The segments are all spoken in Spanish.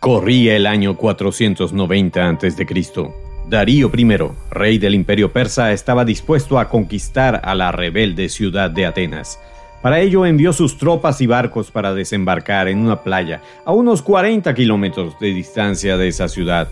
Corría el año 490 a.C. Darío I, rey del imperio persa, estaba dispuesto a conquistar a la rebelde ciudad de Atenas. Para ello envió sus tropas y barcos para desembarcar en una playa a unos 40 kilómetros de distancia de esa ciudad.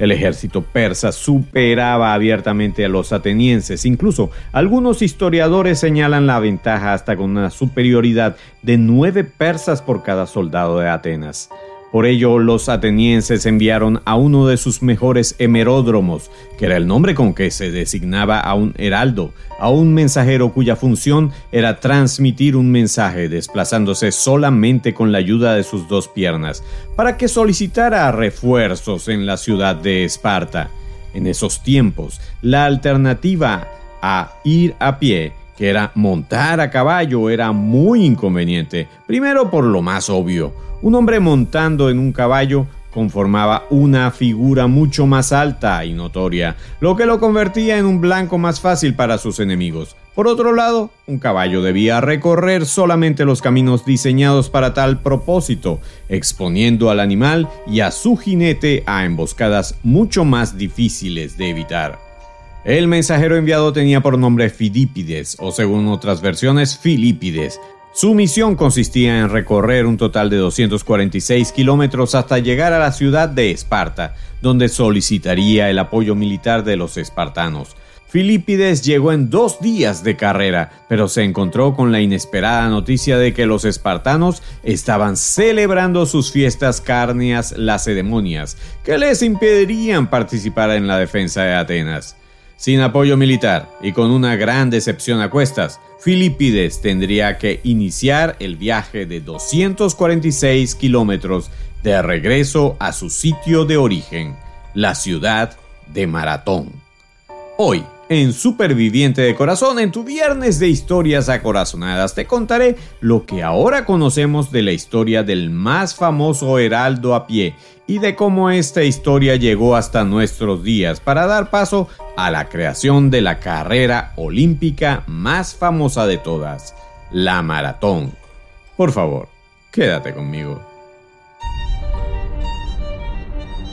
El ejército persa superaba abiertamente a los atenienses, incluso algunos historiadores señalan la ventaja hasta con una superioridad de nueve persas por cada soldado de Atenas. Por ello, los atenienses enviaron a uno de sus mejores hemeródromos, que era el nombre con que se designaba a un heraldo, a un mensajero cuya función era transmitir un mensaje desplazándose solamente con la ayuda de sus dos piernas, para que solicitara refuerzos en la ciudad de Esparta. En esos tiempos, la alternativa a ir a pie que era montar a caballo era muy inconveniente. Primero por lo más obvio, un hombre montando en un caballo conformaba una figura mucho más alta y notoria, lo que lo convertía en un blanco más fácil para sus enemigos. Por otro lado, un caballo debía recorrer solamente los caminos diseñados para tal propósito, exponiendo al animal y a su jinete a emboscadas mucho más difíciles de evitar. El mensajero enviado tenía por nombre Filipides, o según otras versiones, Filipides. Su misión consistía en recorrer un total de 246 kilómetros hasta llegar a la ciudad de Esparta, donde solicitaría el apoyo militar de los espartanos. Filipides llegó en dos días de carrera, pero se encontró con la inesperada noticia de que los espartanos estaban celebrando sus fiestas cárneas lacedemonias, que les impedirían participar en la defensa de Atenas. Sin apoyo militar y con una gran decepción a cuestas, Filipides tendría que iniciar el viaje de 246 kilómetros de regreso a su sitio de origen, la ciudad de Maratón. Hoy, en Superviviente de Corazón, en tu viernes de historias acorazonadas, te contaré lo que ahora conocemos de la historia del más famoso heraldo a pie y de cómo esta historia llegó hasta nuestros días para dar paso a la creación de la carrera olímpica más famosa de todas, la maratón. Por favor, quédate conmigo.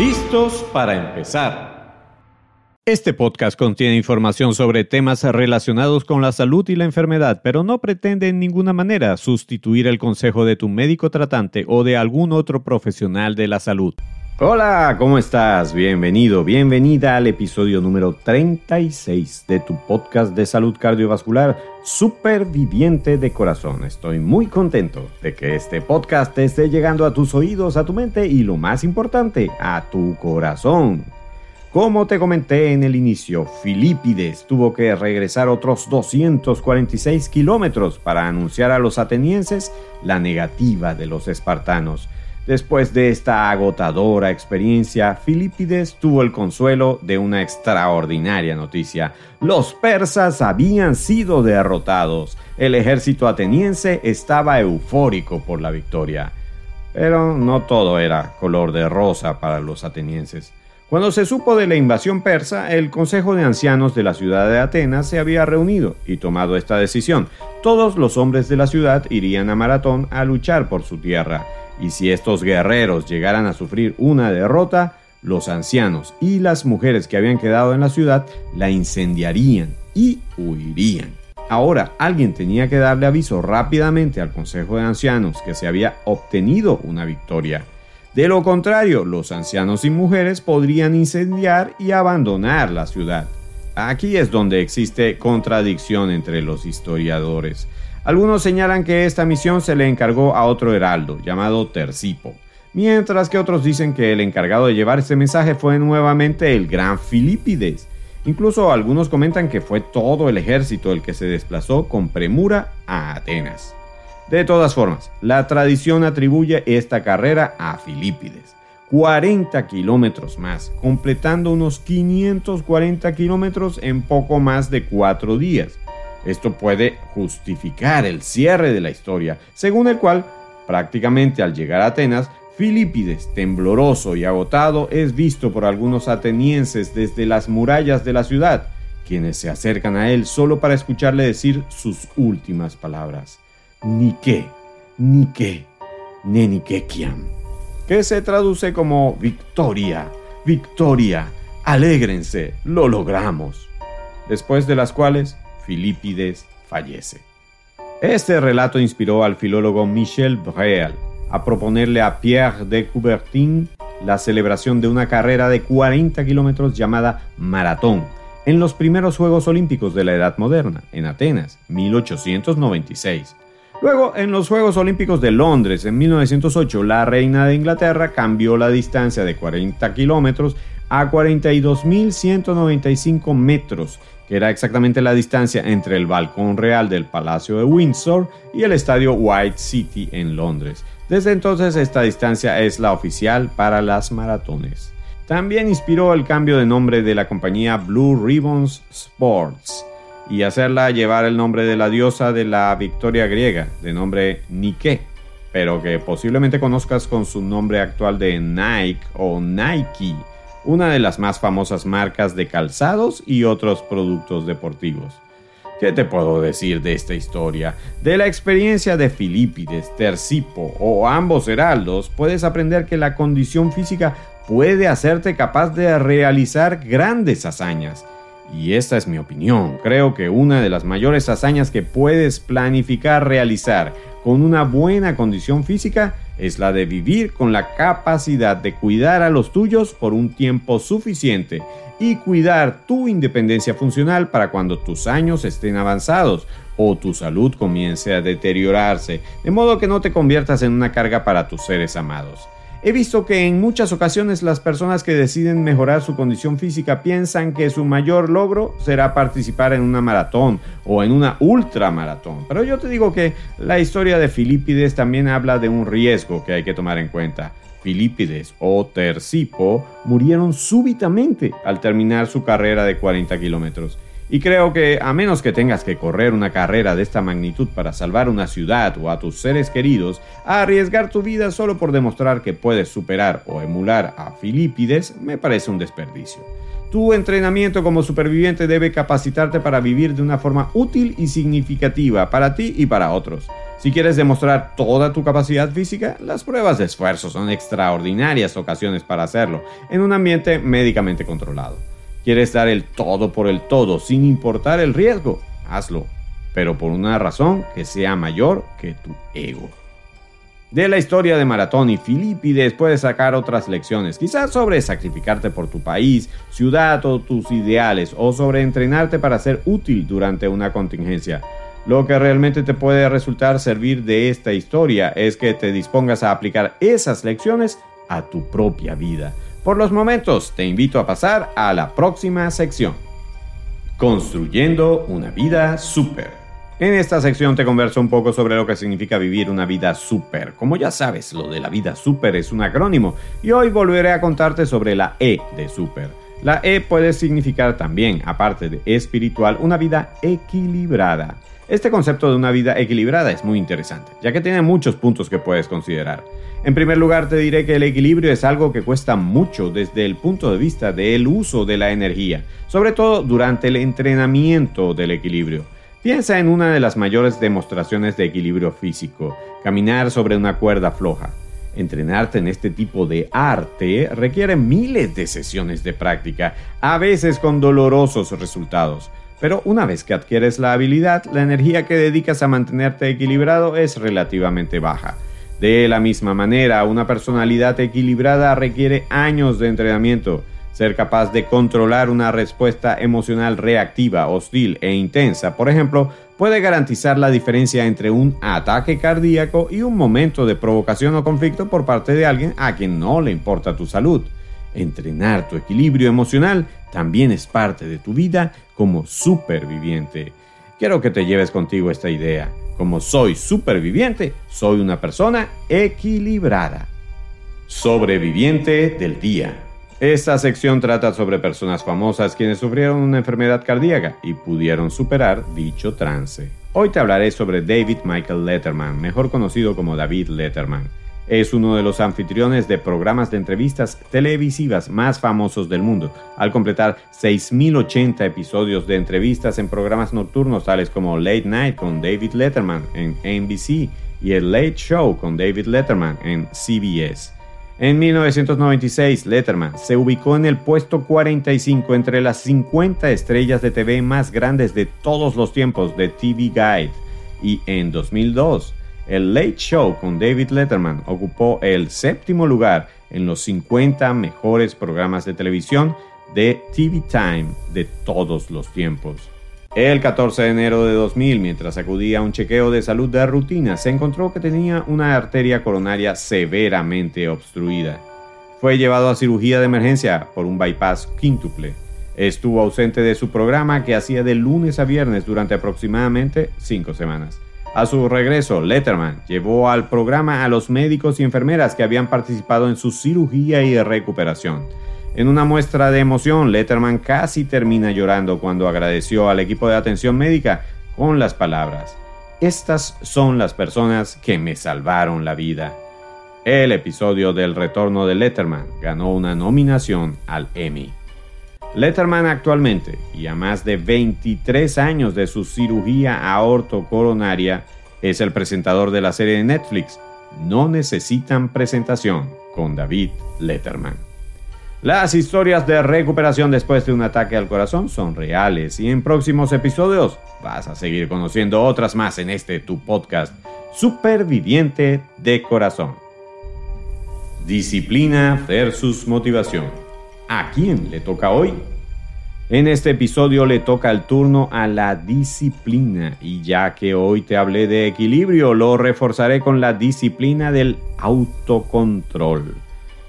¿Listos para empezar? Este podcast contiene información sobre temas relacionados con la salud y la enfermedad, pero no pretende en ninguna manera sustituir el consejo de tu médico tratante o de algún otro profesional de la salud. Hola, ¿cómo estás? Bienvenido, bienvenida al episodio número 36 de tu podcast de salud cardiovascular Superviviente de Corazón. Estoy muy contento de que este podcast esté llegando a tus oídos, a tu mente y lo más importante, a tu corazón. Como te comenté en el inicio, Filipides tuvo que regresar otros 246 kilómetros para anunciar a los atenienses la negativa de los espartanos Después de esta agotadora experiencia, Filipides tuvo el consuelo de una extraordinaria noticia. Los persas habían sido derrotados. El ejército ateniense estaba eufórico por la victoria. Pero no todo era color de rosa para los atenienses. Cuando se supo de la invasión persa, el Consejo de Ancianos de la ciudad de Atenas se había reunido y tomado esta decisión. Todos los hombres de la ciudad irían a Maratón a luchar por su tierra y si estos guerreros llegaran a sufrir una derrota, los ancianos y las mujeres que habían quedado en la ciudad la incendiarían y huirían. Ahora alguien tenía que darle aviso rápidamente al Consejo de Ancianos que se había obtenido una victoria. De lo contrario, los ancianos y mujeres podrían incendiar y abandonar la ciudad. Aquí es donde existe contradicción entre los historiadores. Algunos señalan que esta misión se le encargó a otro heraldo llamado Tercipo, mientras que otros dicen que el encargado de llevar este mensaje fue nuevamente el gran Filipides. Incluso algunos comentan que fue todo el ejército el que se desplazó con premura a Atenas. De todas formas, la tradición atribuye esta carrera a Filipides. 40 kilómetros más, completando unos 540 kilómetros en poco más de cuatro días. Esto puede justificar el cierre de la historia, según el cual, prácticamente al llegar a Atenas, Filipides, tembloroso y agotado, es visto por algunos atenienses desde las murallas de la ciudad, quienes se acercan a él solo para escucharle decir sus últimas palabras. Nike, Nike, Nenikekiam que se traduce como victoria, victoria, alégrense, lo logramos. Después de las cuales Filipides fallece. Este relato inspiró al filólogo Michel Brel a proponerle a Pierre de Coubertin la celebración de una carrera de 40 kilómetros llamada maratón en los primeros Juegos Olímpicos de la Edad Moderna, en Atenas, 1896. Luego, en los Juegos Olímpicos de Londres en 1908, la reina de Inglaterra cambió la distancia de 40 kilómetros a 42.195 metros, que era exactamente la distancia entre el balcón real del Palacio de Windsor y el estadio White City en Londres. Desde entonces esta distancia es la oficial para las maratones. También inspiró el cambio de nombre de la compañía Blue Ribbons Sports y hacerla llevar el nombre de la diosa de la victoria griega, de nombre Nike, pero que posiblemente conozcas con su nombre actual de Nike o Nike, una de las más famosas marcas de calzados y otros productos deportivos. ¿Qué te puedo decir de esta historia? De la experiencia de Filipides, Tercipo o ambos heraldos, puedes aprender que la condición física puede hacerte capaz de realizar grandes hazañas y esta es mi opinión, creo que una de las mayores hazañas que puedes planificar realizar con una buena condición física es la de vivir con la capacidad de cuidar a los tuyos por un tiempo suficiente y cuidar tu independencia funcional para cuando tus años estén avanzados o tu salud comience a deteriorarse, de modo que no te conviertas en una carga para tus seres amados. He visto que en muchas ocasiones las personas que deciden mejorar su condición física piensan que su mayor logro será participar en una maratón o en una ultramaratón. Pero yo te digo que la historia de Filipides también habla de un riesgo que hay que tomar en cuenta. Filipides o Tercipo murieron súbitamente al terminar su carrera de 40 kilómetros. Y creo que a menos que tengas que correr una carrera de esta magnitud para salvar una ciudad o a tus seres queridos, arriesgar tu vida solo por demostrar que puedes superar o emular a Filipides me parece un desperdicio. Tu entrenamiento como superviviente debe capacitarte para vivir de una forma útil y significativa para ti y para otros. Si quieres demostrar toda tu capacidad física, las pruebas de esfuerzo son extraordinarias ocasiones para hacerlo en un ambiente médicamente controlado. ¿Quieres dar el todo por el todo sin importar el riesgo? Hazlo, pero por una razón que sea mayor que tu ego. De la historia de Maratón y Filipides puedes sacar otras lecciones, quizás sobre sacrificarte por tu país, ciudad o tus ideales, o sobre entrenarte para ser útil durante una contingencia. Lo que realmente te puede resultar servir de esta historia es que te dispongas a aplicar esas lecciones a tu propia vida. Por los momentos, te invito a pasar a la próxima sección. Construyendo una vida súper. En esta sección te converso un poco sobre lo que significa vivir una vida súper. Como ya sabes, lo de la vida súper es un acrónimo y hoy volveré a contarte sobre la E de súper. La E puede significar también, aparte de espiritual, una vida equilibrada. Este concepto de una vida equilibrada es muy interesante, ya que tiene muchos puntos que puedes considerar. En primer lugar, te diré que el equilibrio es algo que cuesta mucho desde el punto de vista del uso de la energía, sobre todo durante el entrenamiento del equilibrio. Piensa en una de las mayores demostraciones de equilibrio físico, caminar sobre una cuerda floja. Entrenarte en este tipo de arte requiere miles de sesiones de práctica, a veces con dolorosos resultados. Pero una vez que adquieres la habilidad, la energía que dedicas a mantenerte equilibrado es relativamente baja. De la misma manera, una personalidad equilibrada requiere años de entrenamiento. Ser capaz de controlar una respuesta emocional reactiva, hostil e intensa, por ejemplo, puede garantizar la diferencia entre un ataque cardíaco y un momento de provocación o conflicto por parte de alguien a quien no le importa tu salud. Entrenar tu equilibrio emocional también es parte de tu vida como superviviente. Quiero que te lleves contigo esta idea. Como soy superviviente, soy una persona equilibrada. Sobreviviente del día. Esta sección trata sobre personas famosas quienes sufrieron una enfermedad cardíaca y pudieron superar dicho trance. Hoy te hablaré sobre David Michael Letterman, mejor conocido como David Letterman. Es uno de los anfitriones de programas de entrevistas televisivas más famosos del mundo, al completar 6.080 episodios de entrevistas en programas nocturnos tales como Late Night con David Letterman en NBC y el Late Show con David Letterman en CBS. En 1996, Letterman se ubicó en el puesto 45 entre las 50 estrellas de TV más grandes de todos los tiempos de TV Guide y en 2002, el Late Show con David Letterman ocupó el séptimo lugar en los 50 mejores programas de televisión de TV Time de todos los tiempos. El 14 de enero de 2000, mientras acudía a un chequeo de salud de rutina, se encontró que tenía una arteria coronaria severamente obstruida. Fue llevado a cirugía de emergencia por un bypass quíntuple. Estuvo ausente de su programa que hacía de lunes a viernes durante aproximadamente cinco semanas. A su regreso, Letterman llevó al programa a los médicos y enfermeras que habían participado en su cirugía y recuperación. En una muestra de emoción, Letterman casi termina llorando cuando agradeció al equipo de atención médica con las palabras, Estas son las personas que me salvaron la vida. El episodio del retorno de Letterman ganó una nominación al Emmy. Letterman actualmente, y a más de 23 años de su cirugía aortocoronaria, es el presentador de la serie de Netflix No necesitan presentación con David Letterman. Las historias de recuperación después de un ataque al corazón son reales y en próximos episodios vas a seguir conociendo otras más en este tu podcast Superviviente de Corazón. Disciplina versus motivación. ¿A quién le toca hoy? En este episodio le toca el turno a la disciplina y ya que hoy te hablé de equilibrio, lo reforzaré con la disciplina del autocontrol.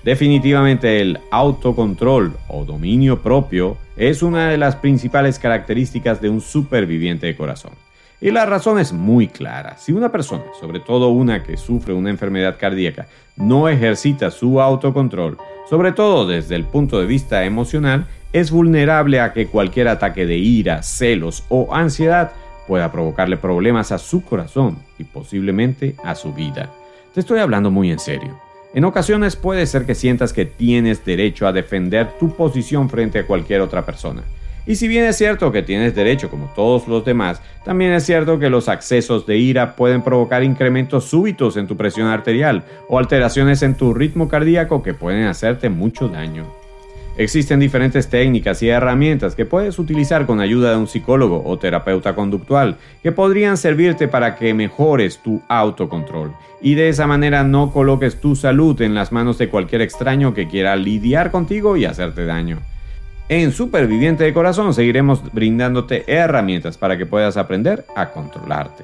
Definitivamente el autocontrol o dominio propio es una de las principales características de un superviviente de corazón. Y la razón es muy clara. Si una persona, sobre todo una que sufre una enfermedad cardíaca, no ejercita su autocontrol, sobre todo desde el punto de vista emocional, es vulnerable a que cualquier ataque de ira, celos o ansiedad pueda provocarle problemas a su corazón y posiblemente a su vida. Te estoy hablando muy en serio. En ocasiones puede ser que sientas que tienes derecho a defender tu posición frente a cualquier otra persona. Y si bien es cierto que tienes derecho como todos los demás, también es cierto que los accesos de ira pueden provocar incrementos súbitos en tu presión arterial o alteraciones en tu ritmo cardíaco que pueden hacerte mucho daño. Existen diferentes técnicas y herramientas que puedes utilizar con ayuda de un psicólogo o terapeuta conductual que podrían servirte para que mejores tu autocontrol y de esa manera no coloques tu salud en las manos de cualquier extraño que quiera lidiar contigo y hacerte daño. En Superviviente de Corazón seguiremos brindándote herramientas para que puedas aprender a controlarte.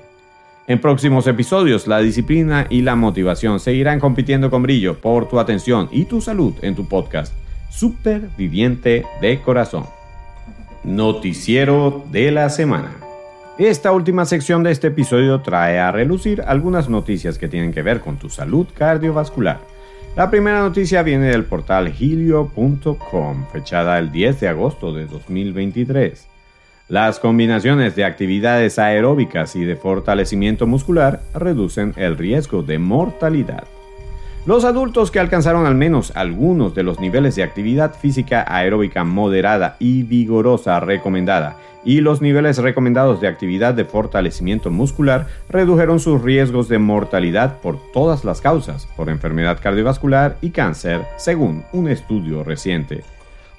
En próximos episodios, la disciplina y la motivación seguirán compitiendo con brillo por tu atención y tu salud en tu podcast superviviente de corazón. Noticiero de la semana. Esta última sección de este episodio trae a relucir algunas noticias que tienen que ver con tu salud cardiovascular. La primera noticia viene del portal helio.com, fechada el 10 de agosto de 2023. Las combinaciones de actividades aeróbicas y de fortalecimiento muscular reducen el riesgo de mortalidad. Los adultos que alcanzaron al menos algunos de los niveles de actividad física aeróbica moderada y vigorosa recomendada y los niveles recomendados de actividad de fortalecimiento muscular redujeron sus riesgos de mortalidad por todas las causas, por enfermedad cardiovascular y cáncer, según un estudio reciente.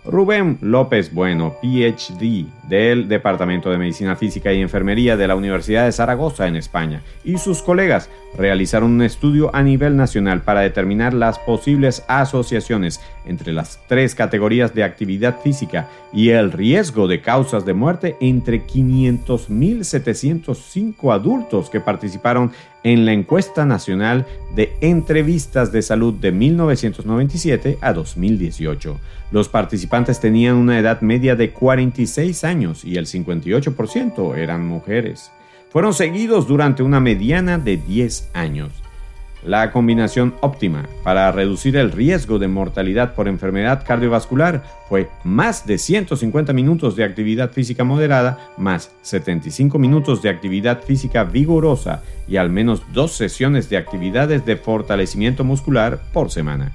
Rubén López Bueno, PhD del Departamento de Medicina Física y Enfermería de la Universidad de Zaragoza en España, y sus colegas realizaron un estudio a nivel nacional para determinar las posibles asociaciones entre las tres categorías de actividad física y el riesgo de causas de muerte entre 500.705 adultos que participaron en la encuesta nacional de entrevistas de salud de 1997 a 2018. Los participantes tenían una edad media de 46 años y el 58% eran mujeres. Fueron seguidos durante una mediana de 10 años. La combinación óptima para reducir el riesgo de mortalidad por enfermedad cardiovascular fue más de 150 minutos de actividad física moderada, más 75 minutos de actividad física vigorosa y al menos dos sesiones de actividades de fortalecimiento muscular por semana.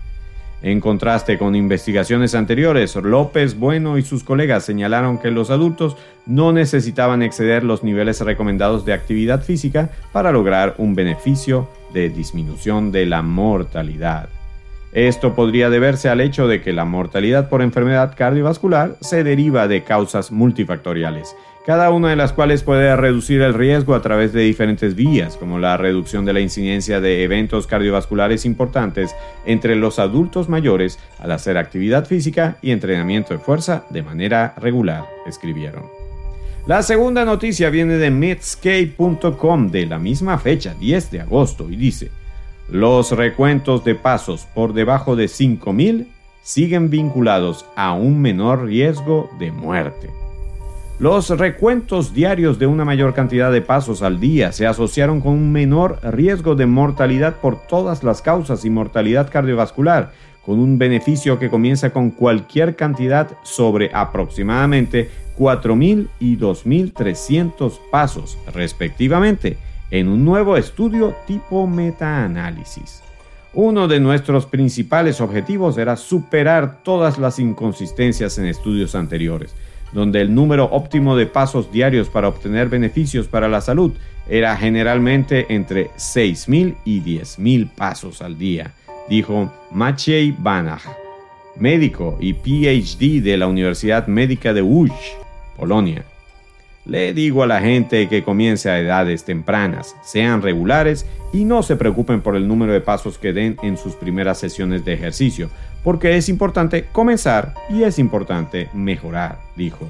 En contraste con investigaciones anteriores, López Bueno y sus colegas señalaron que los adultos no necesitaban exceder los niveles recomendados de actividad física para lograr un beneficio de disminución de la mortalidad. Esto podría deberse al hecho de que la mortalidad por enfermedad cardiovascular se deriva de causas multifactoriales cada una de las cuales puede reducir el riesgo a través de diferentes vías, como la reducción de la incidencia de eventos cardiovasculares importantes entre los adultos mayores al hacer actividad física y entrenamiento de fuerza de manera regular, escribieron. La segunda noticia viene de Medscape.com de la misma fecha, 10 de agosto, y dice, los recuentos de pasos por debajo de 5.000 siguen vinculados a un menor riesgo de muerte. Los recuentos diarios de una mayor cantidad de pasos al día se asociaron con un menor riesgo de mortalidad por todas las causas y mortalidad cardiovascular, con un beneficio que comienza con cualquier cantidad sobre aproximadamente 4.000 y 2.300 pasos, respectivamente, en un nuevo estudio tipo metaanálisis. Uno de nuestros principales objetivos era superar todas las inconsistencias en estudios anteriores donde el número óptimo de pasos diarios para obtener beneficios para la salud era generalmente entre 6.000 y 10.000 pasos al día, dijo Maciej Banach, médico y PhD de la Universidad Médica de Łódź, Polonia. Le digo a la gente que comience a edades tempranas, sean regulares y no se preocupen por el número de pasos que den en sus primeras sesiones de ejercicio, porque es importante comenzar y es importante mejorar, dijo.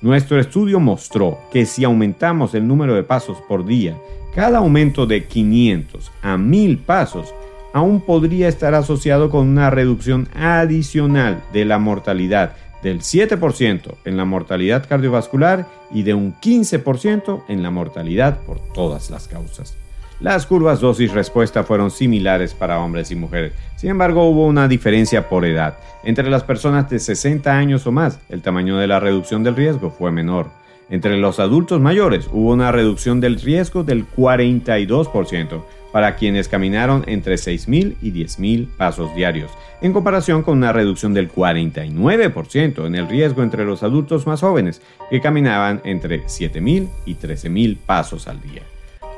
Nuestro estudio mostró que si aumentamos el número de pasos por día, cada aumento de 500 a 1000 pasos aún podría estar asociado con una reducción adicional de la mortalidad del 7% en la mortalidad cardiovascular y de un 15% en la mortalidad por todas las causas. Las curvas dosis-respuesta fueron similares para hombres y mujeres. Sin embargo, hubo una diferencia por edad. Entre las personas de 60 años o más, el tamaño de la reducción del riesgo fue menor. Entre los adultos mayores hubo una reducción del riesgo del 42% para quienes caminaron entre 6.000 y 10.000 pasos diarios, en comparación con una reducción del 49% en el riesgo entre los adultos más jóvenes, que caminaban entre 7.000 y 13.000 pasos al día.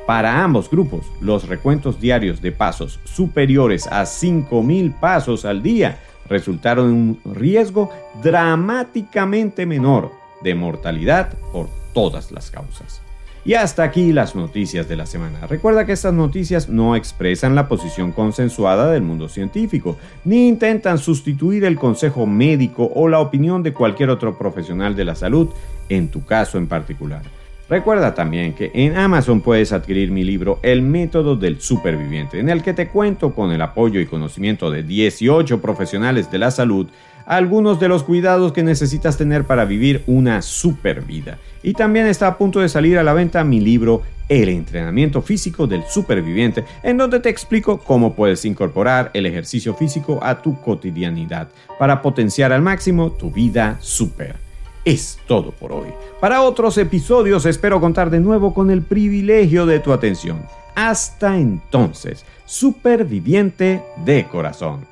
Para ambos grupos, los recuentos diarios de pasos superiores a 5.000 pasos al día resultaron en un riesgo dramáticamente menor de mortalidad por todas las causas. Y hasta aquí las noticias de la semana. Recuerda que estas noticias no expresan la posición consensuada del mundo científico, ni intentan sustituir el consejo médico o la opinión de cualquier otro profesional de la salud, en tu caso en particular. Recuerda también que en Amazon puedes adquirir mi libro El método del superviviente, en el que te cuento con el apoyo y conocimiento de 18 profesionales de la salud algunos de los cuidados que necesitas tener para vivir una super vida. Y también está a punto de salir a la venta mi libro El entrenamiento físico del superviviente, en donde te explico cómo puedes incorporar el ejercicio físico a tu cotidianidad para potenciar al máximo tu vida super es todo por hoy. Para otros episodios espero contar de nuevo con el privilegio de tu atención. Hasta entonces, superviviente de corazón.